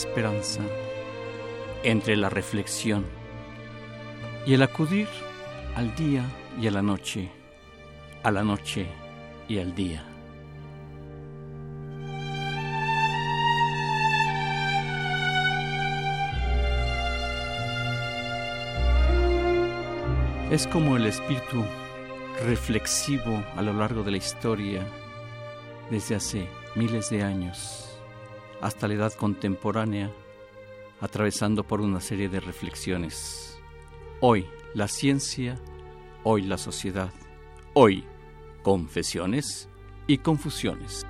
Esperanza, entre la reflexión y el acudir al día y a la noche, a la noche y al día. Es como el espíritu reflexivo a lo largo de la historia desde hace miles de años hasta la edad contemporánea, atravesando por una serie de reflexiones. Hoy la ciencia, hoy la sociedad, hoy confesiones y confusiones.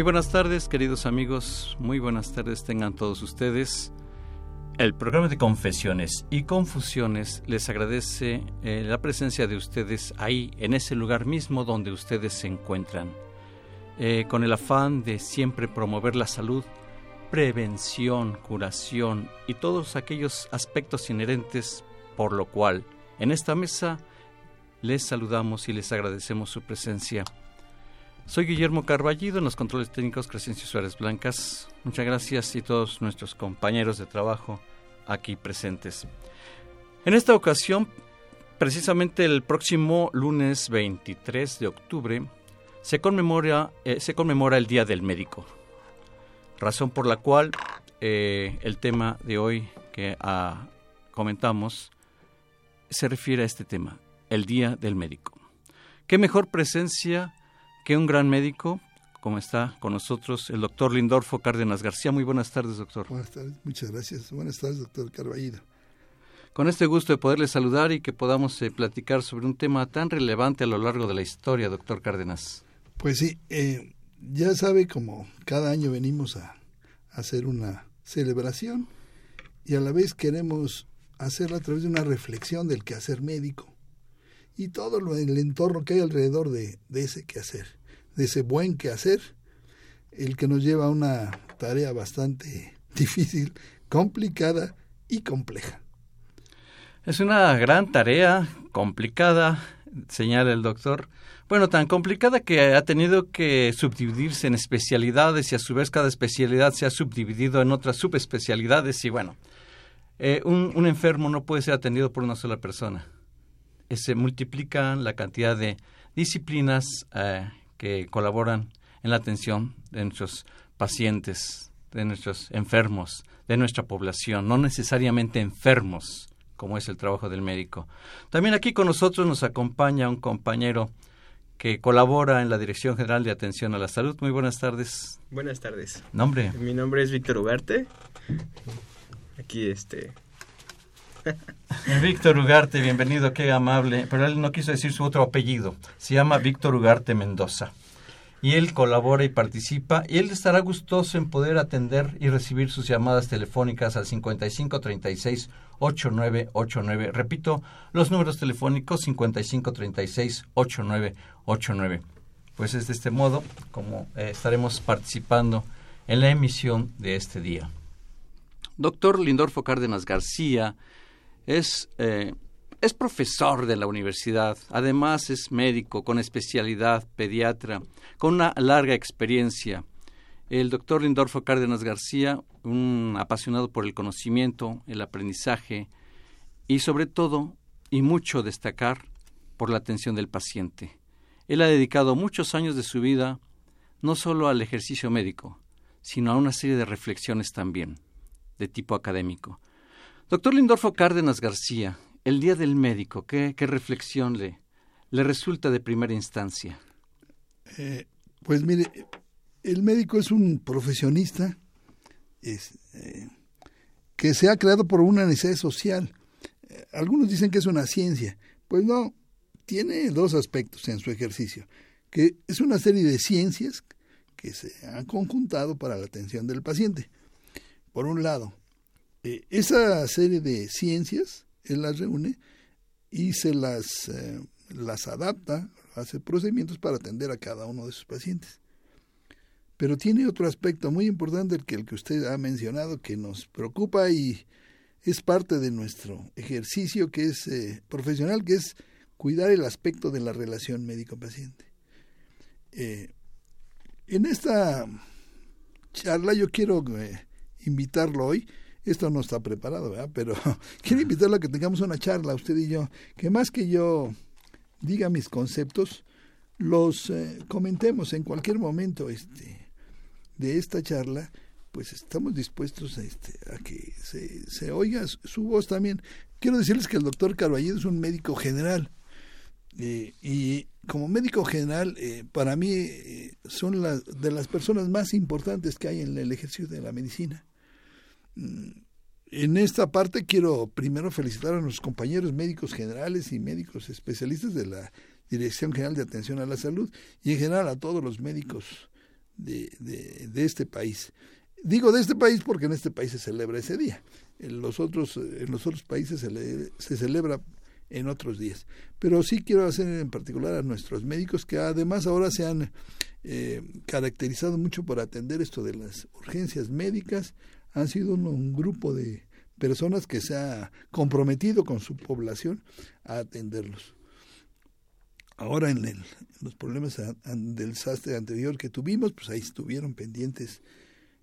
Muy buenas tardes, queridos amigos. Muy buenas tardes tengan todos ustedes. El programa de confesiones y confusiones les agradece eh, la presencia de ustedes ahí, en ese lugar mismo donde ustedes se encuentran, eh, con el afán de siempre promover la salud, prevención, curación y todos aquellos aspectos inherentes, por lo cual en esta mesa les saludamos y les agradecemos su presencia. Soy Guillermo Carballido en los controles técnicos Crescencio Suárez Blancas. Muchas gracias y todos nuestros compañeros de trabajo aquí presentes. En esta ocasión, precisamente el próximo lunes 23 de octubre, se conmemora, eh, se conmemora el Día del Médico, razón por la cual eh, el tema de hoy que ah, comentamos se refiere a este tema, el Día del Médico. ¿Qué mejor presencia que un gran médico, como está con nosotros el doctor Lindorfo Cárdenas García. Muy buenas tardes, doctor. Buenas tardes, muchas gracias. Buenas tardes, doctor Carballido. Con este gusto de poderle saludar y que podamos eh, platicar sobre un tema tan relevante a lo largo de la historia, doctor Cárdenas. Pues sí, eh, ya sabe como cada año venimos a, hacer una celebración y a la vez queremos hacerlo a través de una reflexión del quehacer médico y todo lo, el entorno que hay alrededor de, de ese quehacer, de ese buen quehacer, el que nos lleva a una tarea bastante difícil, complicada y compleja. Es una gran tarea, complicada, señala el doctor. Bueno, tan complicada que ha tenido que subdividirse en especialidades y a su vez cada especialidad se ha subdividido en otras subespecialidades y bueno, eh, un, un enfermo no puede ser atendido por una sola persona se multiplican la cantidad de disciplinas eh, que colaboran en la atención de nuestros pacientes, de nuestros enfermos, de nuestra población, no necesariamente enfermos, como es el trabajo del médico. También aquí con nosotros nos acompaña un compañero que colabora en la Dirección General de Atención a la Salud. Muy buenas tardes. Buenas tardes. ¿Nombre? Mi nombre es Víctor Ugarte. Aquí este... Víctor Ugarte, bienvenido, qué amable. Pero él no quiso decir su otro apellido. Se llama Víctor Ugarte Mendoza. Y él colabora y participa. Y él estará gustoso en poder atender y recibir sus llamadas telefónicas al 5536 8989. Repito, los números telefónicos 5536 8989. Pues es de este modo como eh, estaremos participando en la emisión de este día. Doctor Lindorfo Cárdenas García es, eh, es profesor de la universidad, además es médico con especialidad pediatra, con una larga experiencia. El doctor Lindorfo Cárdenas García, un apasionado por el conocimiento, el aprendizaje y sobre todo, y mucho destacar, por la atención del paciente. Él ha dedicado muchos años de su vida no solo al ejercicio médico, sino a una serie de reflexiones también, de tipo académico. Doctor Lindorfo Cárdenas García, el Día del Médico, ¿qué, qué reflexión le, le resulta de primera instancia? Eh, pues mire, el médico es un profesionista es, eh, que se ha creado por una necesidad social. Eh, algunos dicen que es una ciencia. Pues no, tiene dos aspectos en su ejercicio, que es una serie de ciencias que se han conjuntado para la atención del paciente. Por un lado, eh, esa serie de ciencias, él las reúne y se las, eh, las adapta, hace procedimientos para atender a cada uno de sus pacientes. Pero tiene otro aspecto muy importante, el que, el que usted ha mencionado, que nos preocupa y es parte de nuestro ejercicio que es eh, profesional, que es cuidar el aspecto de la relación médico-paciente. En esta charla yo quiero invitarlo hoy, esto no está preparado, ¿verdad? pero quiero invitarlo a que tengamos una charla, usted y yo, que más que yo diga mis conceptos, los eh, comentemos en cualquier momento este, de esta charla, pues estamos dispuestos a, este, a que se, se, oiga su voz también. Quiero decirles que el doctor Carballido es un médico general eh, y como médico general eh, para mí eh, son las de las personas más importantes que hay en el ejercicio de la medicina. Mm, en esta parte quiero primero felicitar a nuestros compañeros médicos generales y médicos especialistas de la Dirección General de Atención a la Salud y en general a todos los médicos de, de, este país. Digo de este país porque en este país se celebra ese día. En los otros, en los otros países se, le, se celebra en otros días. Pero sí quiero hacer en particular a nuestros médicos que además ahora se han eh, caracterizado mucho por atender esto de las urgencias médicas. Han sido un, un grupo de personas que se ha comprometido con su población a atenderlos. Ahora en, el, en los problemas del desastre anterior que tuvimos, pues ahí estuvieron pendientes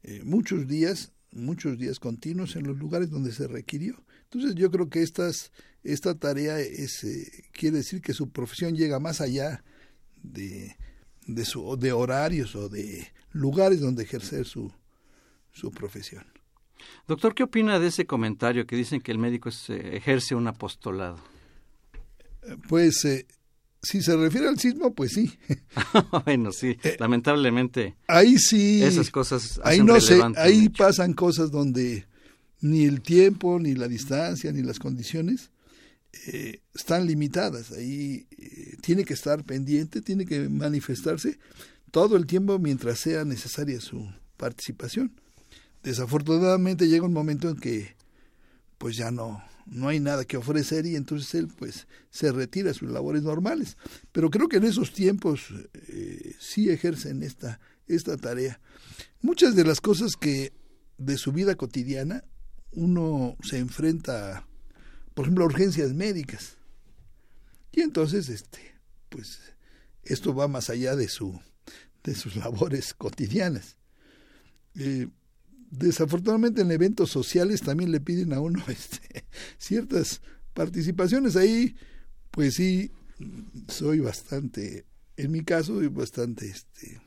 eh, muchos días, muchos días continuos en los lugares donde se requirió. Entonces yo creo que estas, esta tarea es, eh, quiere decir que su profesión llega más allá de, de, su, de horarios o de lugares donde ejercer su, su profesión. Doctor, ¿qué opina de ese comentario que dicen que el médico es, eh, ejerce un apostolado? Pues eh, si se refiere al sismo, pues sí. bueno, sí, eh, lamentablemente. Ahí sí. Esas cosas. Ahí no sé, ahí pasan cosas donde ni el tiempo, ni la distancia, ni las condiciones eh, están limitadas. Ahí eh, tiene que estar pendiente, tiene que manifestarse todo el tiempo mientras sea necesaria su participación. Desafortunadamente llega un momento en que pues ya no no hay nada que ofrecer y entonces él pues se retira a sus labores normales. Pero creo que en esos tiempos eh, sí ejercen esta, esta tarea. Muchas de las cosas que de su vida cotidiana uno se enfrenta, por ejemplo, a urgencias médicas. Y entonces, este, pues, esto va más allá de su, de sus labores cotidianas. Eh, desafortunadamente en eventos sociales también le piden a uno este, ciertas participaciones. Ahí, pues sí, soy bastante, en mi caso, bastante, este,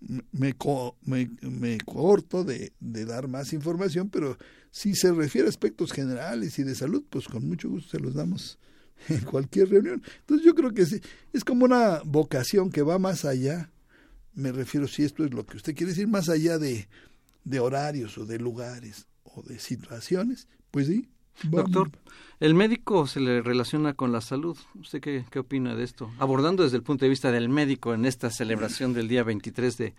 me, me, me corto de, de, dar más información, pero si se refiere a aspectos generales y de salud, pues con mucho gusto se los damos en cualquier reunión. Entonces yo creo que es como una vocación que va más allá, me refiero si esto es lo que usted quiere decir, más allá de, de horarios o de lugares o de situaciones, pues sí. vamos. Doctor, el médico se le relaciona con la salud. ¿Usted qué, qué opina de esto? Abordando desde el punto de vista del médico en esta celebración del día 23 de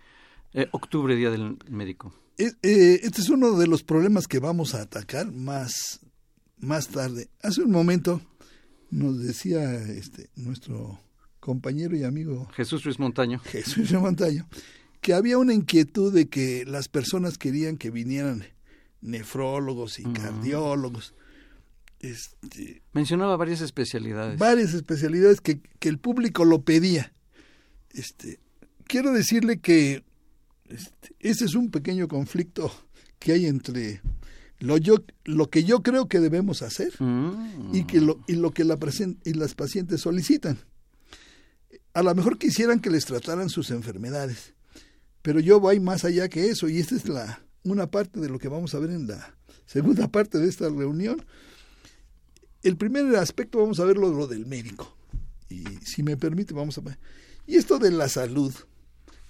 eh, octubre, Día del Médico. Eh, eh, este es uno de los problemas que vamos a atacar más, más tarde. Hace un momento nos decía este nuestro compañero y amigo Jesús Ruiz Montaño. Jesús Montaño que había una inquietud de que las personas querían que vinieran nefrólogos y cardiólogos, este, Mencionaba varias especialidades. varias especialidades que, que el público lo pedía. Este, quiero decirle que este, ese es un pequeño conflicto que hay entre lo, yo, lo que yo creo que debemos hacer y, que lo, y lo que la presen- y las pacientes solicitan. A lo mejor quisieran que les trataran sus enfermedades, pero yo voy más allá que eso y esta es la una parte de lo que vamos a ver en la segunda parte de esta reunión. El primer aspecto vamos a ver lo, lo del médico y si me permite vamos a. Y esto de la salud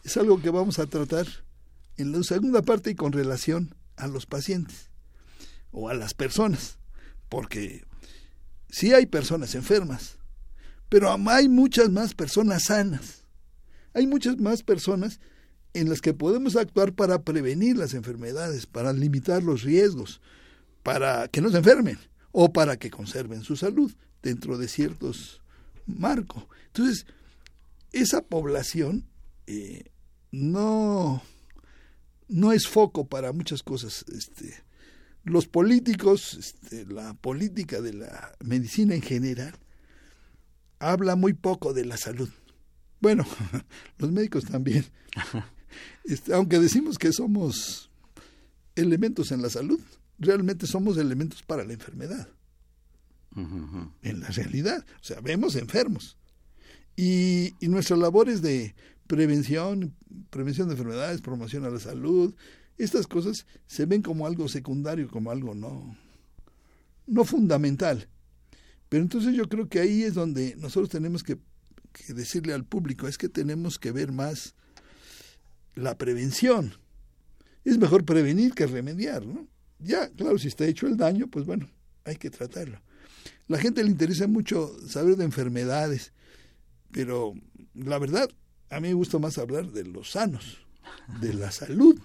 es algo que vamos a tratar en la segunda parte y con relación a los pacientes o a las personas, porque sí hay personas enfermas, pero hay muchas más personas sanas. Hay muchas más personas en las que podemos actuar para prevenir las enfermedades, para limitar los riesgos, para que no se enfermen o para que conserven su salud dentro de ciertos marcos. Entonces, esa población eh, no, no es foco para muchas cosas. Este, los políticos, este, la política de la medicina en general, habla muy poco de la salud. Bueno, los médicos también. Este, aunque decimos que somos elementos en la salud, realmente somos elementos para la enfermedad, en la realidad. O sea, vemos enfermos. Y, y nuestra labor es de prevención, prevención de enfermedades, promoción a la salud. Estas cosas se ven como algo secundario, como algo no, no fundamental. Pero entonces yo creo que ahí es donde nosotros tenemos que, que decirle al público, es que tenemos que ver más la prevención. Es mejor prevenir que remediar, ¿no? Ya, claro, si está hecho el daño, pues bueno, hay que tratarlo. La gente le interesa mucho saber de enfermedades, pero la verdad, a mí me gusta más hablar de los sanos, de la salud.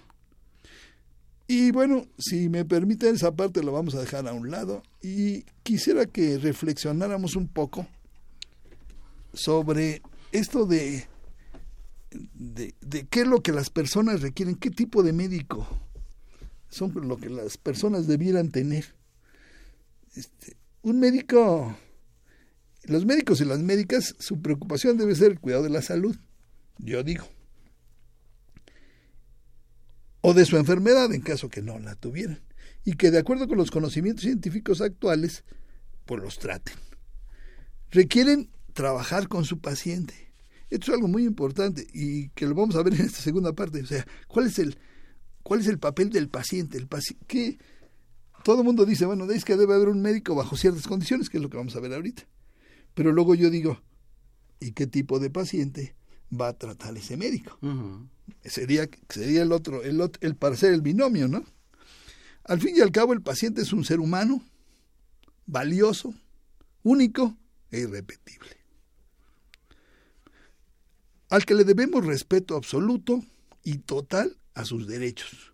Y bueno, si me permiten, esa parte la vamos a dejar a un lado y quisiera que reflexionáramos un poco sobre esto de, de, qué es lo que las personas requieren, qué tipo de médico son lo que las personas debieran tener. Este, un médico, los médicos y las médicas, su preocupación debe ser el cuidado de la salud, yo digo o de su enfermedad en caso que no la tuvieran, y que de acuerdo con los conocimientos científicos actuales, pues los traten. Requieren trabajar con su paciente. Esto es algo muy importante y que lo vamos a ver en esta segunda parte. O sea, ¿cuál es el, cuál es el papel del paciente? El paci que todo el mundo dice, bueno, es que debe haber un médico bajo ciertas condiciones, que es lo que vamos a ver ahorita. Pero luego yo digo, ¿y qué tipo de paciente va a tratar ese médico? Sería sería el otro el el para ser el binomio no al fin y al cabo el paciente es un ser humano valioso único e irrepetible al que le debemos respeto absoluto y total a sus derechos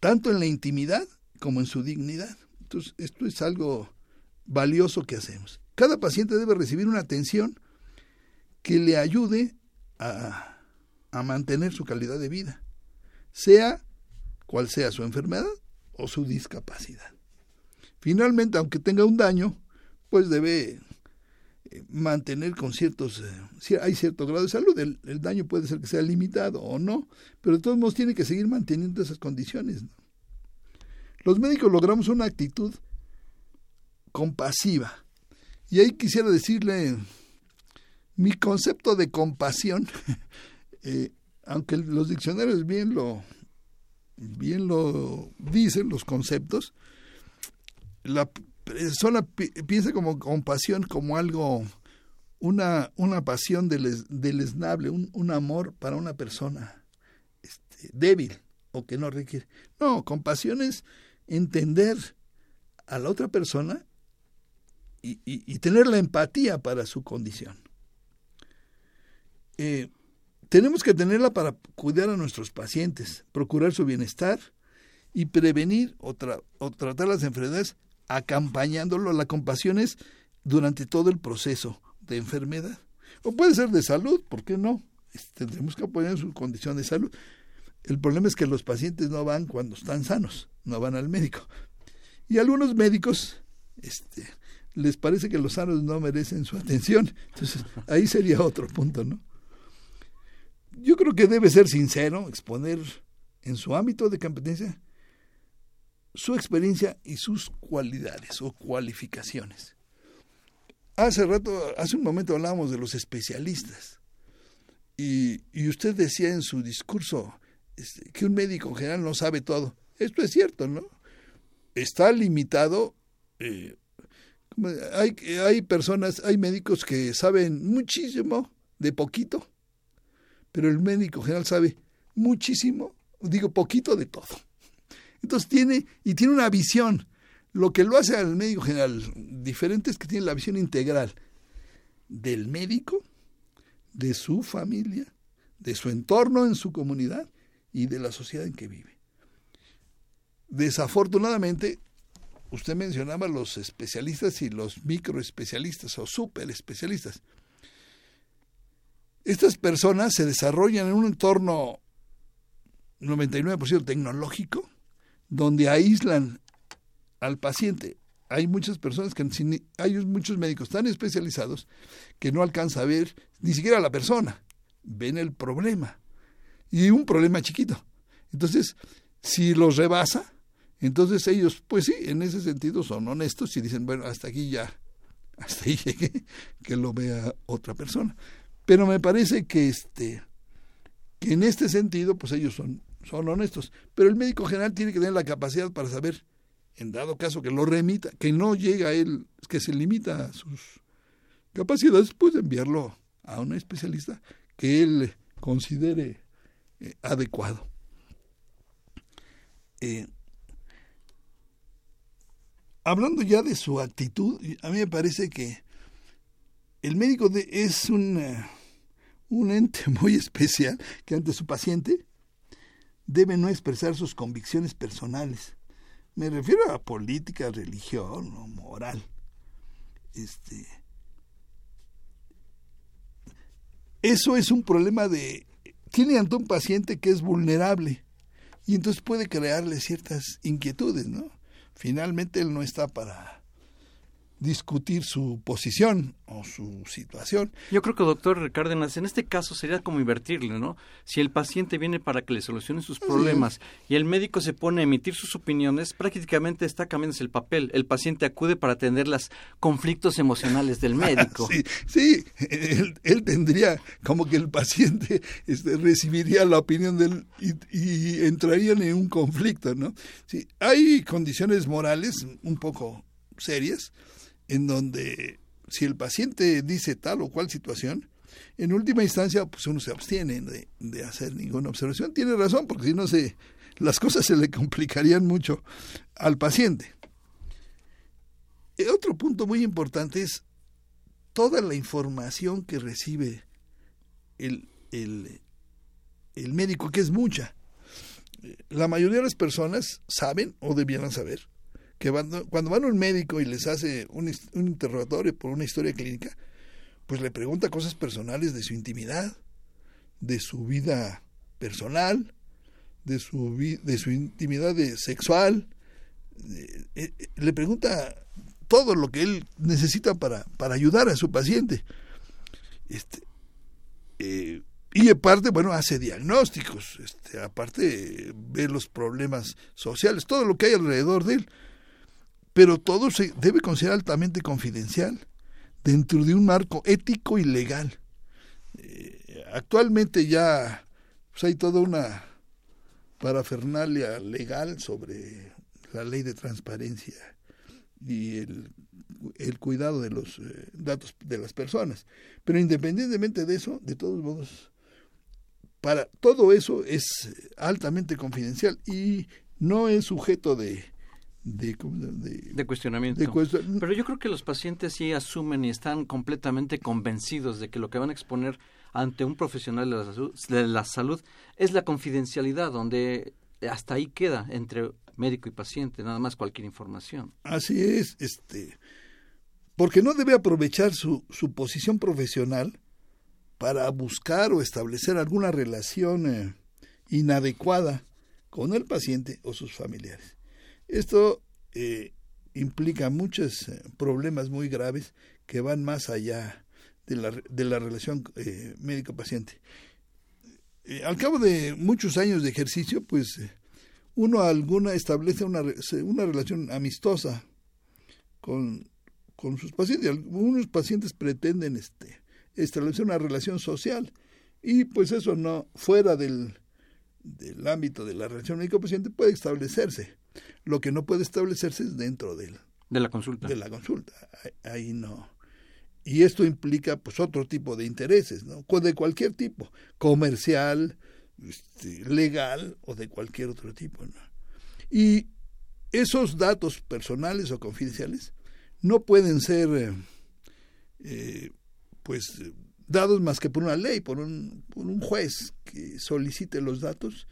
tanto en la intimidad como en su dignidad entonces esto es algo valioso que hacemos cada paciente debe recibir una atención que le ayude a a mantener su calidad de vida, sea cual sea su enfermedad o su discapacidad. Finalmente, aunque tenga un daño, pues debe mantener con ciertos, eh, hay cierto grado de salud, el, daño puede ser que sea limitado o no, pero de todos modos tiene que seguir manteniendo esas condiciones. Los médicos logramos una actitud compasiva. Y ahí quisiera decirle, mi concepto de compasión eh, aunque los diccionarios bien lo bien lo dicen los conceptos la, persona piensa como compasión como algo, una, una pasión del, deleznable, un, un amor para una persona este, débil o que no requiere. No, compasión es entender a la otra persona y, y, tener la empatía para su condición. Eh, tenemos que tenerla para cuidar a nuestros pacientes, procurar su bienestar y prevenir o, o tratar las enfermedades acompañándolo. La compasión es durante todo el proceso de enfermedad. O puede ser de salud, ¿por qué no? Tendremos que apoyar su condición de salud. El problema es que los pacientes no van cuando están sanos, no van al médico. Y algunos médicos este, les parece que los sanos no merecen su atención. Entonces, ahí sería otro punto, ¿no? Yo creo que debe ser sincero, exponer en su ámbito de competencia su experiencia y sus cualidades o cualificaciones. Hace rato, hace un momento hablábamos de los especialistas y, y usted decía en su discurso este, que un médico en general no sabe todo. Esto es cierto, ¿no? Está limitado. Eh, hay, hay personas, hay médicos que saben muchísimo de poquito, pero el médico general sabe muchísimo, digo poquito de todo. Entonces tiene, y tiene una visión. Lo que lo hace al médico general diferente es que tiene la visión integral del médico, de su familia, de su entorno en su comunidad y de la sociedad en que vive. Desafortunadamente, usted mencionaba los especialistas y los microespecialistas o superespecialistas. Estas personas se desarrollan en un entorno 99% tecnológico, donde aíslan al paciente. Hay muchas personas que hay muchos médicos tan especializados que no alcanza a ver ni siquiera a la persona, ven el problema y un problema chiquito. Entonces, si los rebasa, entonces ellos, pues sí, en ese sentido son honestos y dicen, bueno, hasta aquí ya, hasta ahí llegué, que lo vea otra persona. Pero me parece que este, que en este sentido, pues ellos son son honestos. Pero el médico general tiene que tener la capacidad para saber, en dado caso que lo remita, que no llega a él, que se limita a sus capacidades, pues enviarlo a un especialista que él considere eh, adecuado. Eh, hablando ya de su actitud, a mí me parece que el médico de, es un, eh, un ente muy especial que ante su paciente debe no expresar sus convicciones personales. Me refiero a política, religión o moral. Este, eso es un problema de... Tiene ante un paciente que es vulnerable y entonces puede crearle ciertas inquietudes, ¿no? Finalmente él no está para discutir su posición o su situación. Yo creo que, doctor Cárdenas, en este caso sería como invertirle, ¿no? Si el paciente viene para que le solucione sus problemas y el médico se pone a emitir sus opiniones, prácticamente está cambiándose el papel. El paciente acude para atender los conflictos emocionales del médico. sí, sí él, tendría como que el paciente este, recibiría la opinión del y, y entrarían en un conflicto, ¿no? Sí, hay condiciones morales un poco serias en donde si el paciente dice tal o cual situación, en última instancia, pues uno se abstiene de, hacer ninguna observación. Tiene razón, porque si no se, las cosas se le complicarían mucho al paciente. Y otro punto muy importante es toda la información que recibe el, el, el médico, que es mucha. La mayoría de las personas saben o debieran saber cuando van a un médico y les hace un, interrogatorio por una historia clínica, pues le pregunta cosas personales de su intimidad, de su vida personal, de su, de su intimidad sexual, eh, eh, le pregunta todo lo que él necesita para, para ayudar a su paciente. Este, eh, y aparte, bueno, hace diagnósticos, este, aparte ve los problemas sociales, todo lo que hay alrededor de él pero todo se debe considerar altamente confidencial dentro de un marco ético y legal. Eh, actualmente ya pues, hay toda una parafernalia legal sobre la ley de transparencia y el, cuidado de los eh, datos de las personas. Pero independientemente de eso, de todos modos, para todo eso es altamente confidencial y no es sujeto de de, de, cuestionamiento. Pero yo creo que los pacientes sí asumen y están completamente convencidos de que lo que van a exponer ante un profesional de la salud, de la salud es la confidencialidad, donde hasta ahí queda entre médico y paciente, nada más cualquier información. Así es, este, porque no debe aprovechar su, su posición profesional para buscar o establecer alguna relación eh, inadecuada con el paciente o sus familiares. Esto eh, implica muchos eh, problemas muy graves que van más allá de la, de la relación médico-paciente. al cabo de muchos años de ejercicio, pues uno alguna establece una, una relación amistosa con, con sus pacientes. Algunos pacientes pretenden este, establecer una relación social y pues eso no, fuera del, del ámbito de la relación médico-paciente puede establecerse. Lo que no puede establecerse es dentro del, de la consulta. De la consulta. Ahí no. Y esto implica pues otro tipo de intereses, ¿no? De cualquier tipo, comercial, este, legal o de cualquier otro tipo. ¿no? Y esos datos personales o confidenciales no pueden ser eh, eh, pues dados más que por una ley, por un, por un juez que solicite los datos.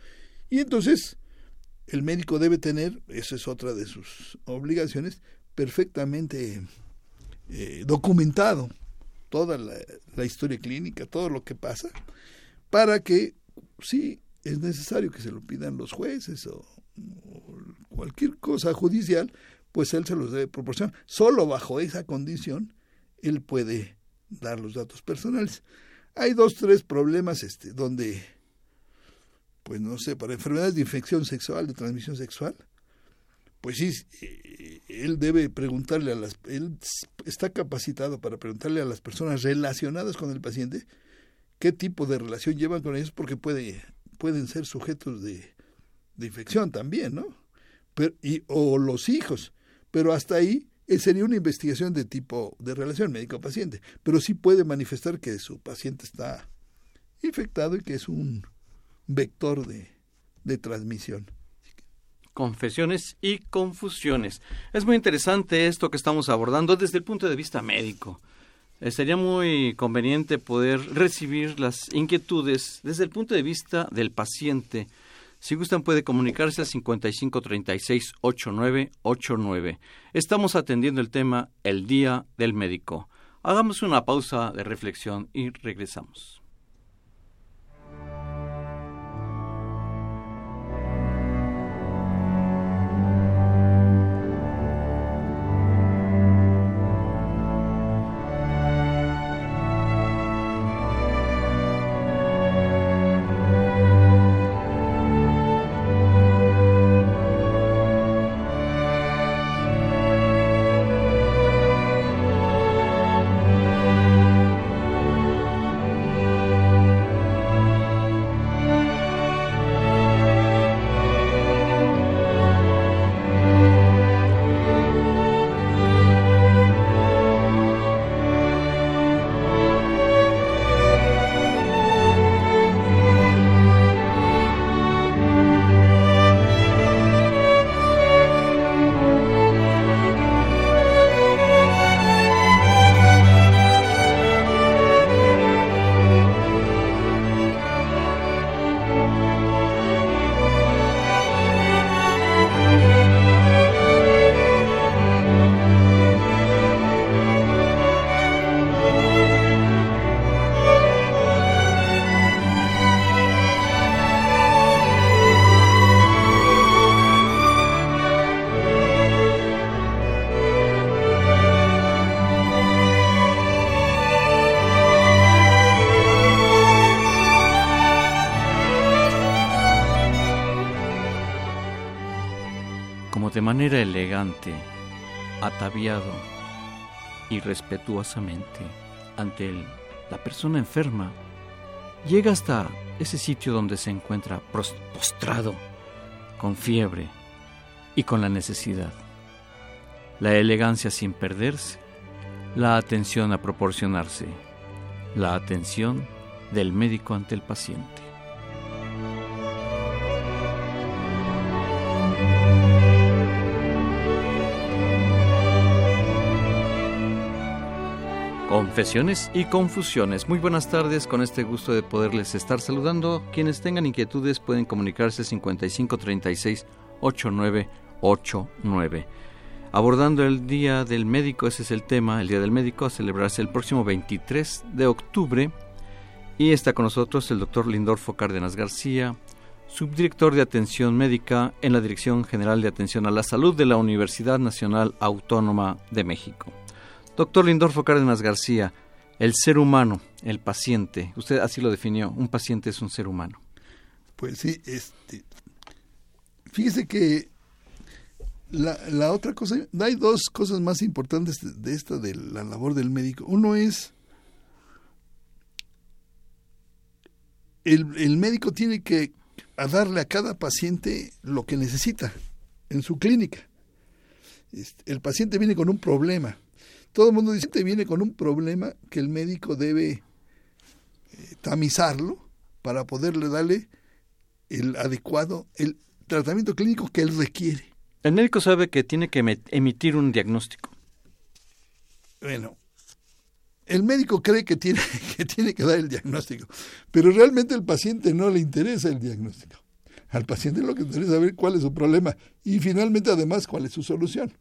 Y entonces el médico debe tener, esa es otra de sus obligaciones, perfectamente eh, documentado toda la, historia clínica, todo lo que pasa, para que sí es necesario que se lo pidan los jueces o, cualquier cosa judicial, pues él se los debe proporcionar. Solo bajo esa condición él puede dar los datos personales. Hay dos, tres problemas este, donde, pues no sé, para enfermedades de infección sexual, de transmisión sexual, pues sí, eh, él debe preguntarle a las, él está capacitado para preguntarle a las personas relacionadas con el paciente qué tipo de relación llevan con ellos porque puede, pueden ser sujetos de, de infección también, ¿no? Pero, y, o los hijos. Pero hasta ahí eh, sería una investigación de tipo de relación médico-paciente. Pero sí puede manifestar que su paciente está infectado y que es un vector de, de transmisión confesiones y confusiones. Es muy interesante esto que estamos abordando desde el punto de vista médico. Eh, sería muy conveniente poder recibir las inquietudes desde el punto de vista del paciente. Si gustan puede comunicarse al 5536-8989. Estamos atendiendo el tema El Día del Médico. Hagamos una pausa de reflexión y regresamos. Y respetuosamente ante la persona enferma, llega hasta ese sitio donde se encuentra postrado, con fiebre y con la necesidad. la elegancia sin perderse, la atención a proporcionarse, la atención del médico ante el paciente. Confesiones y confusiones. Muy buenas tardes, con este gusto de poderles estar saludando. Quienes tengan inquietudes pueden comunicarse 5536 8989. Abordando el Día del Médico, ese es el tema, el Día del Médico a celebrarse el próximo 23 de octubre. Y está con nosotros el doctor Lindorfo Cárdenas García, subdirector de Atención Médica en la Dirección General de Atención a la Salud de la Universidad Nacional Autónoma de México. Doctor Lindorfo Cárdenas García, el ser humano, el paciente, usted así lo definió, un paciente es un ser humano. Pues sí, este, fíjese que la, otra cosa, hay dos cosas más importantes de, esta, de la labor del médico. Uno es, el, el médico tiene que darle a cada paciente lo que necesita en su clínica. Este, el paciente viene con un problema todo el mundo dice que viene con un problema que el médico debe eh, tamizarlo para poderle darle el adecuado, el tratamiento clínico que él requiere. El médico sabe que tiene que emitir un diagnóstico. Bueno, el médico cree que tiene, que tiene que dar el diagnóstico, pero realmente al paciente no le interesa el diagnóstico. Al paciente lo que interesa es saber cuál es su problema y finalmente además cuál es su solución.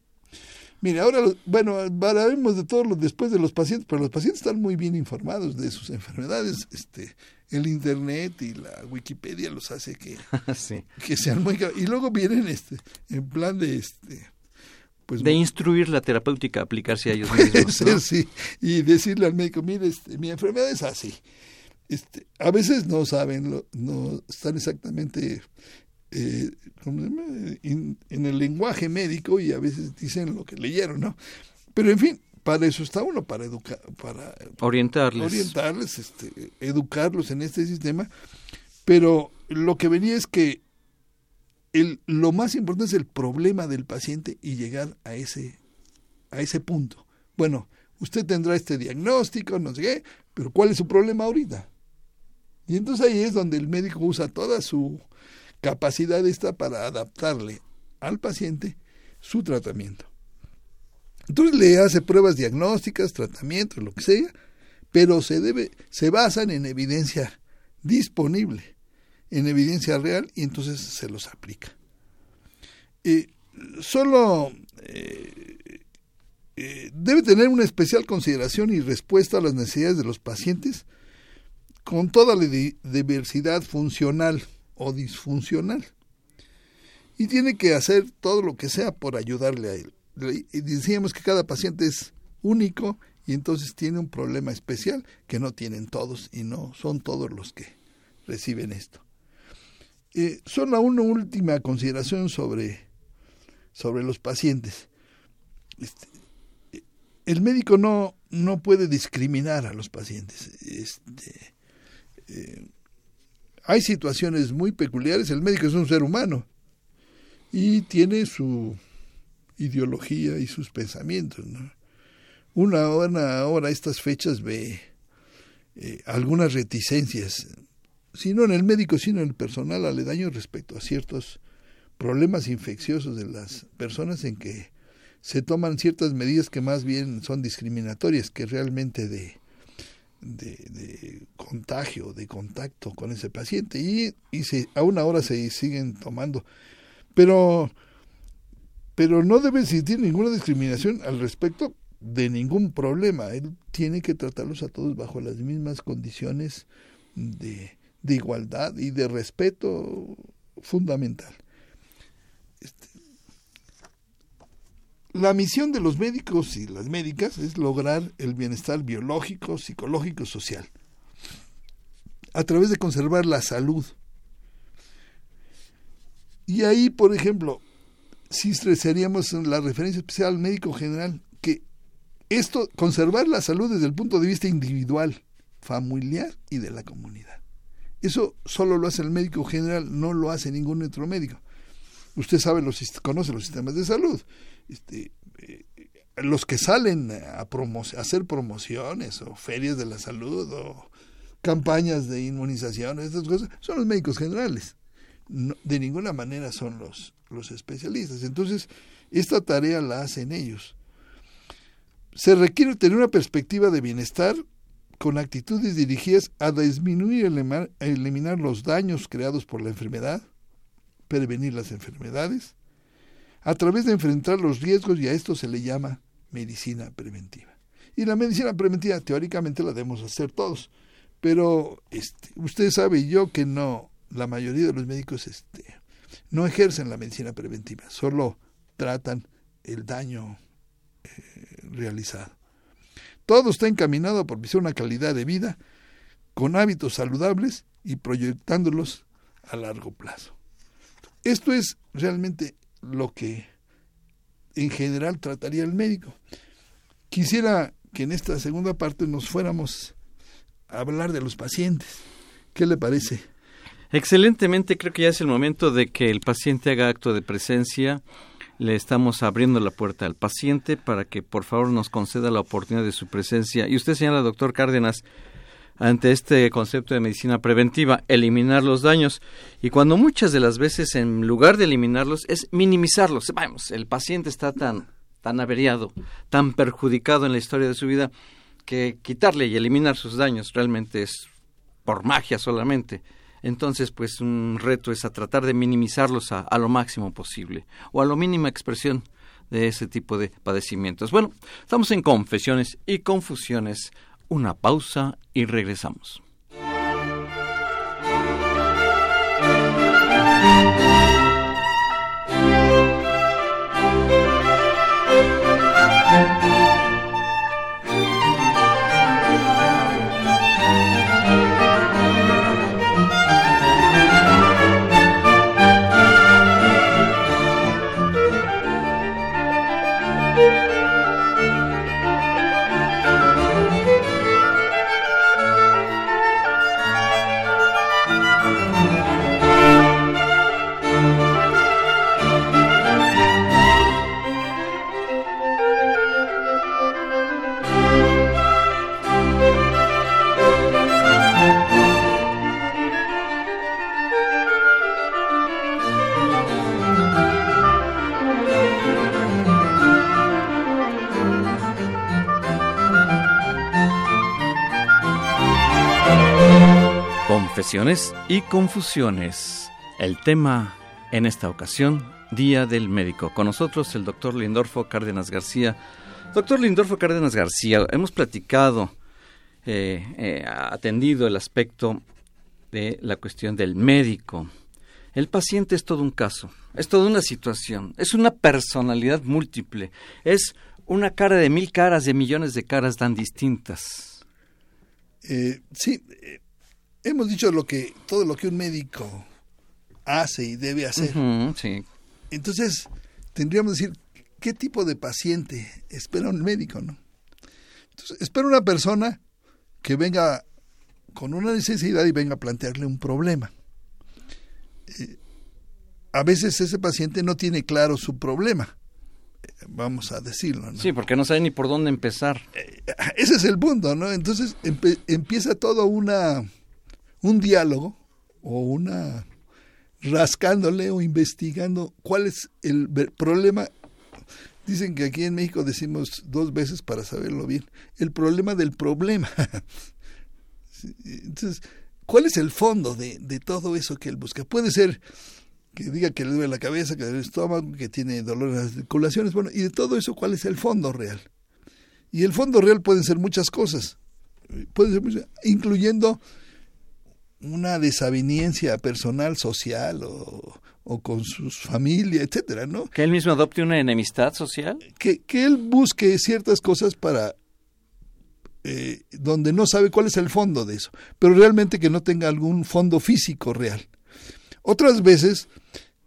Mire, ahora, bueno, hablaremos de todos los después de los pacientes, pero los pacientes están muy bien informados de sus enfermedades. Este, el Internet y la Wikipedia los hace que, que sean muy... Y luego vienen este, en plan de... este pues, de instruir la terapéutica, aplicarse a ellos mismos. sí, y decirle al médico, mire, este, mi enfermedad es así. Este, a veces no saben, no están exactamente eh, en, el lenguaje médico y a veces dicen lo que leyeron, ¿no? Pero en fin, para eso está uno, para educar, para orientarles, orientarles este, educarlos en este sistema. Pero lo que venía es que el, lo más importante es el problema del paciente y llegar a ese, a ese punto. Bueno, usted tendrá este diagnóstico, no sé qué, pero ¿cuál es su problema ahorita? Y entonces ahí es donde el médico usa toda su capacidad está para adaptarle al paciente su tratamiento. Entonces le hace pruebas diagnósticas, tratamientos, lo que sea, pero se debe, se basan en evidencia disponible, en evidencia real, y entonces se los aplica. solo eh, eh, debe tener una especial consideración y respuesta a las necesidades de los pacientes con toda la diversidad funcional o disfuncional. Y tiene que hacer todo lo que sea por ayudarle a él. Y decíamos que cada paciente es único y entonces tiene un problema especial que no tienen todos y no son todos los que reciben esto. Eh, solo una última consideración sobre, sobre los pacientes. Este, el médico no, no puede discriminar a los pacientes. Este, eh, hay situaciones muy peculiares, el médico es un ser humano y tiene su ideología y sus pensamientos. Una hora ahora estas fechas ve eh, algunas reticencias, si no en el médico, sino en el personal aledaño respecto a ciertos problemas infecciosos de las personas en que se toman ciertas medidas que más bien son discriminatorias que realmente de de, contagio, de contacto con ese paciente y, y se, aún ahora se siguen tomando. Pero, pero no debe existir ninguna discriminación al respecto de ningún problema. Él tiene que tratarlos a todos bajo las mismas condiciones de, de igualdad y de respeto fundamental. La misión de los médicos y las médicas es lograr el bienestar biológico, psicológico y social a través de conservar la salud. Y ahí, por ejemplo, si seríamos la referencia especial al médico general, que esto, conservar la salud desde el punto de vista individual, familiar y de la comunidad. Eso solo lo hace el médico general, no lo hace ningún otro médico. Usted sabe, los, conoce los sistemas de salud este, eh, los que salen a, hacer promociones o ferias de la salud o campañas de inmunización, estas cosas, son los médicos generales. de ninguna manera son los, los especialistas. Entonces, esta tarea la hacen ellos. Se requiere tener una perspectiva de bienestar con actitudes dirigidas a disminuir y eliminar los daños creados por la enfermedad, prevenir las enfermedades, a través de enfrentar los riesgos y a esto se le llama medicina preventiva. Y la medicina preventiva teóricamente la debemos hacer todos, pero este, usted sabe y yo que no, la mayoría de los médicos este, no ejercen la medicina preventiva, solo tratan el daño eh, realizado. Todo está encaminado a propiciar una calidad de vida con hábitos saludables y proyectándolos a largo plazo. Esto es realmente lo que en general trataría el médico. Quisiera que en esta segunda parte nos fuéramos a hablar de los pacientes. ¿Qué le parece? Excelentemente, creo que ya es el momento de que el paciente haga acto de presencia. Le estamos abriendo la puerta al paciente para que por favor nos conceda la oportunidad de su presencia. Y usted señala, doctor Cárdenas, ante este concepto de medicina preventiva, eliminar los daños. Y cuando muchas de las veces, en lugar de eliminarlos, es minimizarlos. Vamos, el paciente está tan, tan averiado, tan perjudicado en la historia de su vida, que quitarle y eliminar sus daños realmente es por magia solamente. Entonces, pues un reto es a tratar de minimizarlos a, a lo máximo posible, o a lo mínima expresión de ese tipo de padecimientos. Bueno, estamos en confesiones y confusiones una pausa y regresamos. Y confusiones. El tema en esta ocasión, Día del Médico. Con nosotros el doctor Lindorfo Cárdenas García. Doctor Lindorfo Cárdenas García, hemos platicado, eh, eh, atendido el aspecto de la cuestión del médico. El paciente es todo un caso, es toda una situación, es una personalidad múltiple, es una cara de mil caras, de millones de caras tan distintas. Eh, sí, hemos dicho lo que todo lo que un médico hace y debe hacer. Entonces, tendríamos que decir qué tipo de paciente espera un médico, ¿no? Entonces, espera una persona que venga con una necesidad y venga a plantearle un problema. Eh, a veces ese paciente no tiene claro su problema, eh, vamos a decirlo. ¿no? Sí, porque no sabe ni por dónde empezar. Eh, ese es el punto, ¿no? Entonces empieza todo una un diálogo o una rascándole o investigando cuál es el problema. Dicen que aquí en México decimos dos veces para saberlo bien, el problema del problema. Entonces, ¿cuál es el fondo de, de todo eso que él busca? Puede ser que diga que le duele la cabeza, que le duele el estómago, que tiene dolor en las articulaciones, bueno, y de todo eso, ¿cuál es el fondo real? Y el fondo real pueden ser muchas cosas, pueden ser muchas, incluyendo una desaveniencia personal, social o, con su familia, etcétera, ¿no? Que él mismo adopte una enemistad social. Que, que él busque ciertas cosas para eh, donde no sabe cuál es el fondo de eso, pero realmente que no tenga algún fondo físico real. Otras veces,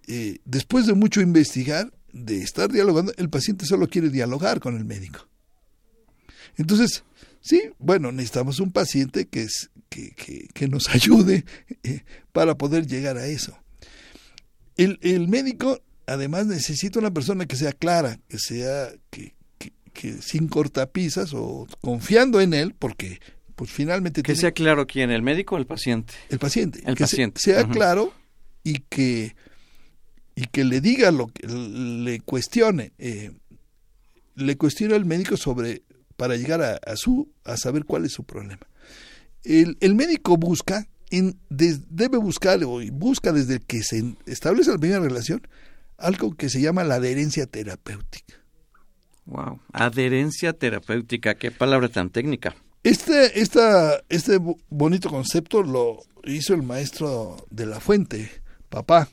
eh, después de mucho investigar, de estar dialogando, el paciente solo quiere dialogar con el médico. Entonces, sí, bueno, necesitamos un paciente que, es, que, nos ayude eh, para poder llegar a eso. El, médico además necesita una persona que sea clara, que sea, que, que sin cortapisas o confiando en él, porque pues finalmente... Que tiene- sea claro quién, el médico o el paciente. el paciente. El que se- paciente. sea claro y que, y que le diga lo que le cuestione. eh, le cuestione al médico sobre para llegar a, a su a saber cuál es su problema. El, el médico busca en, des- debe buscar o busca desde que se establece la primera relación algo que se llama la adherencia terapéutica. Wow. Adherencia terapéutica, qué palabra tan técnica. Este, esta, este bo- bonito concepto lo hizo el maestro de la Fuente, papá,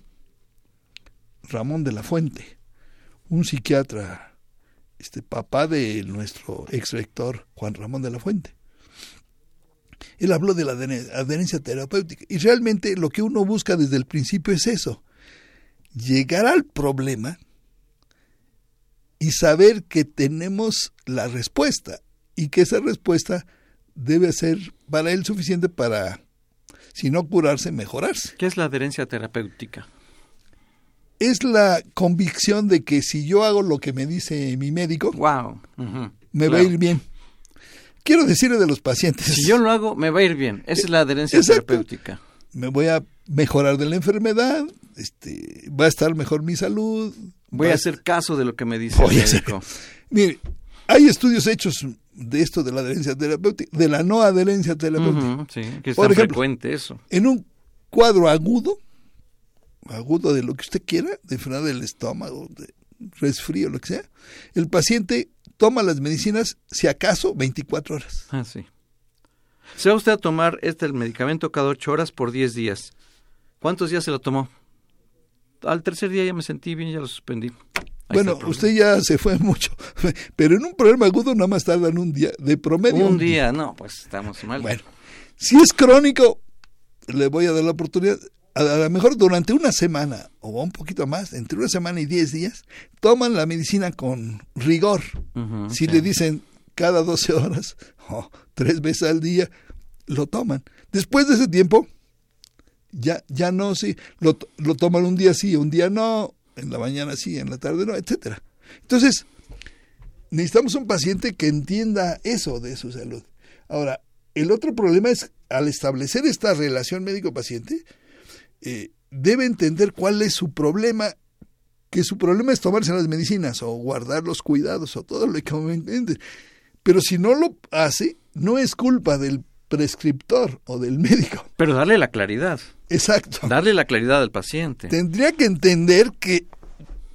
Ramón de la Fuente, un psiquiatra, este papá de nuestro ex rector Juan Ramón de la Fuente. Él habló de la adheren- adherencia terapéutica y realmente lo que uno busca desde el principio es eso, llegar al problema y saber que tenemos la respuesta y que esa respuesta debe ser para él suficiente para, si no curarse, mejorarse. ¿Qué es la adherencia terapéutica? Es la convicción de que si yo hago lo que me dice mi médico, Wow. Me va a ir bien. Quiero decirle de los pacientes, Si yo lo hago, me va a ir bien. Esa es la adherencia Exacto. terapéutica. me voy a mejorar de la enfermedad, este, va a estar mejor mi salud. Voy a hacer caso de lo que me dice Voy el a hacer- médico. Mire, hay estudios hechos de esto de la adherencia terapéutica, de la no adherencia terapéutica. Sí, que es Por tan ejemplo, frecuente eso. en un cuadro agudo, agudo de lo que usted quiera, de enfermedad del estómago, de resfrío, lo que sea, el paciente toma las medicinas, si acaso, 24 horas. Ah, sí. Se va usted a tomar este el medicamento cada ocho horas por 10 días. ¿Cuántos días se lo tomó? Al tercer día ya me sentí bien y ya lo suspendí. Ahí bueno, usted ya se fue mucho, pero en un problema agudo nada más tardan un día, de promedio. Un día, no, pues estamos mal. Bueno, si es crónico, le voy a dar la oportunidad, a lo mejor durante una semana o un poquito más, entre una semana y 10 días, toman la medicina con rigor. Si le dicen cada 12 horas o tres veces al día, lo toman. Después de ese tiempo, ya, ya no, sí, lo, lo toman un día sí, un día no, en la mañana sí, en la tarde no, etcétera. Entonces, necesitamos un paciente que entienda eso de su salud. Ahora, el otro problema es, al establecer esta relación médico-paciente, eh, debe entender cuál es su problema, que su problema es tomarse las medicinas o guardar los cuidados o todo lo que entiende. Pero si no lo hace, no es culpa del prescriptor o del médico. Pero darle la claridad. Exacto. Darle la claridad al paciente. Tendría que entender que,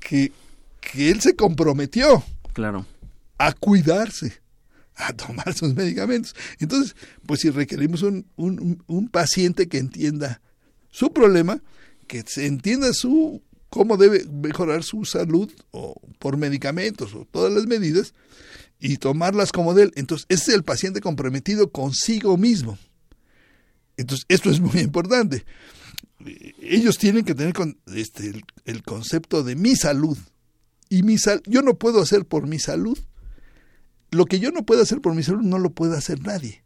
que, que él se comprometió Claro. a cuidarse, a tomar sus medicamentos. Entonces, pues si requerimos un, un, un paciente que entienda su problema, que se entienda su cómo debe mejorar su salud o por medicamentos o todas las medidas y tomarlas como de él. Entonces, ese es el paciente comprometido consigo mismo. Entonces, esto es muy importante. Ellos tienen que tener con, este, el, concepto de mi salud. Y mi sal yo no puedo hacer por mi salud. Lo que yo no puedo hacer por mi salud no lo puede hacer nadie.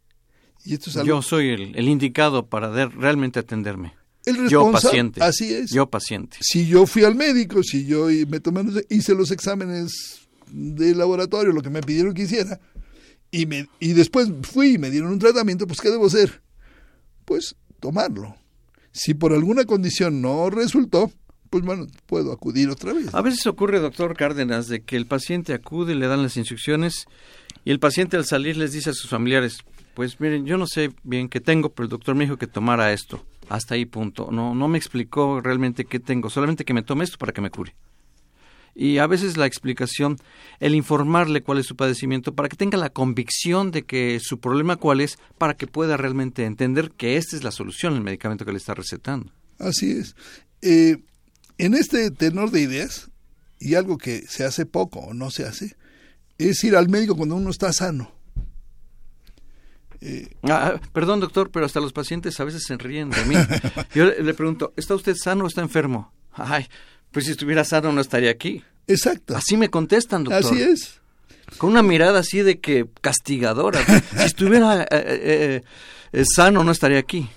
Y esto es Yo soy el, indicado para realmente atenderme. El Yo paciente. Así es. Yo paciente. si yo fui al médico, si yo y me tomé, hice los exámenes de laboratorio, lo que me pidieron que hiciera, y, me, y después fui y me dieron un tratamiento, pues ¿qué debo hacer? Pues tomarlo. Si por alguna condición no resultó, pues bueno, puedo acudir otra vez. A veces ocurre, doctor Cárdenas, de que el paciente acude, le dan las instrucciones y el paciente al salir les dice a sus familiares, pues miren, yo no sé bien qué tengo, pero el doctor me dijo que tomara esto. Hasta ahí punto. No, no me explicó realmente qué tengo, solamente que me tome esto para que me cure. Y a veces la explicación, el informarle cuál es su padecimiento, para que tenga la convicción de que su problema cuál es, para que pueda realmente entender que esta es la solución, el medicamento que le está recetando. Así es. Eh, en este tenor de ideas, y algo que se hace poco o no se hace, es ir al médico cuando uno está sano. Eh, Ah, perdón, doctor, pero hasta los pacientes a veces se ríen de mí. Yo le, pregunto, ¿está usted sano o está enfermo? Ay, pues si estuviera sano no estaría aquí. exacto. Así me contestan, doctor. Así es. Con una mirada así de que castigadora. si estuviera eh, eh, sano no estaría aquí.